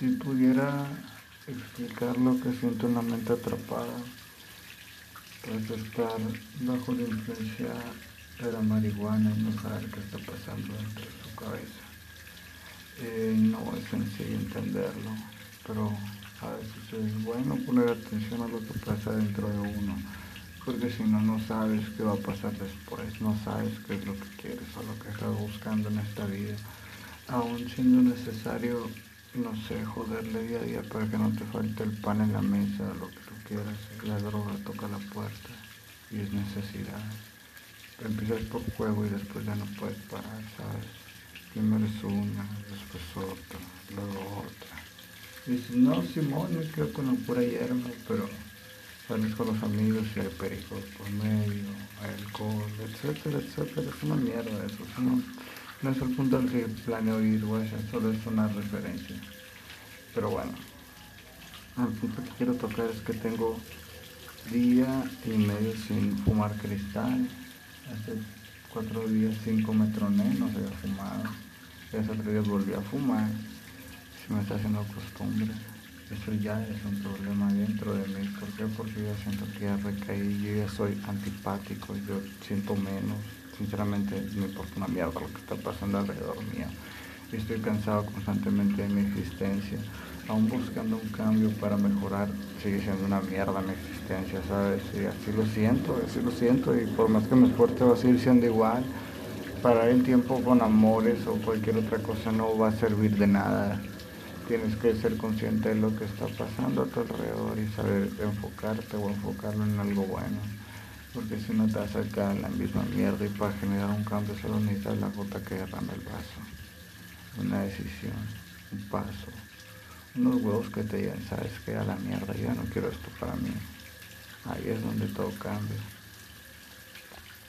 Si pudiera explicar lo que siento en la mente atrapada, pues estar bajo la influencia de la marihuana y no saber qué está pasando dentro de su cabeza. Eh, no es sencillo entenderlo, pero a veces es bueno poner atención a lo que pasa dentro de uno, porque si no, no sabes qué va a pasar después, no sabes qué es lo que quieres o lo que estás buscando en esta vida, aún siendo necesario no sé, joderle día a día para que no te falte el pan en la mesa, lo que tú quieras. La droga toca la puerta y es necesidad. Empiezas por juego y después ya no puedes parar, ¿sabes? Primero es una, después otra, luego otra. Y dices, no, Simón, me quedo con la pura hierba, pero sales con los amigos y hay pericos por medio, hay alcohol, etcétera, etcétera. Es una mierda eso. No es el punto al que planeo ir, güey, solo es una referencia. Pero bueno, el punto que quiero tocar es que tengo día y medio sin fumar cristal. Hace cuatro días, cinco me no se había fumado. Y hace tres días volví a fumar. Se me está haciendo costumbre. Eso ya es un problema dentro de mí. ¿Por qué? Porque yo siento que ya recaí, yo ya soy antipático, yo siento menos sinceramente me importa una mierda lo que está pasando alrededor mío. Estoy cansado constantemente de mi existencia. Aún buscando un cambio para mejorar, sigue siendo una mierda mi existencia, ¿sabes? Y así lo siento, así lo siento. Y por más que me esfuerce va a seguir siendo igual. Parar el tiempo con amores o cualquier otra cosa no va a servir de nada. Tienes que ser consciente de lo que está pasando a tu alrededor y saber enfocarte o enfocarlo en algo bueno. Porque si no te vas a quedar en la misma mierda y para generar un cambio solo necesitas la gota que derrama el vaso. Una decisión, un paso, unos huevos que te digan, sabes que a la mierda, yo no quiero esto para mí. Ahí es donde todo cambia.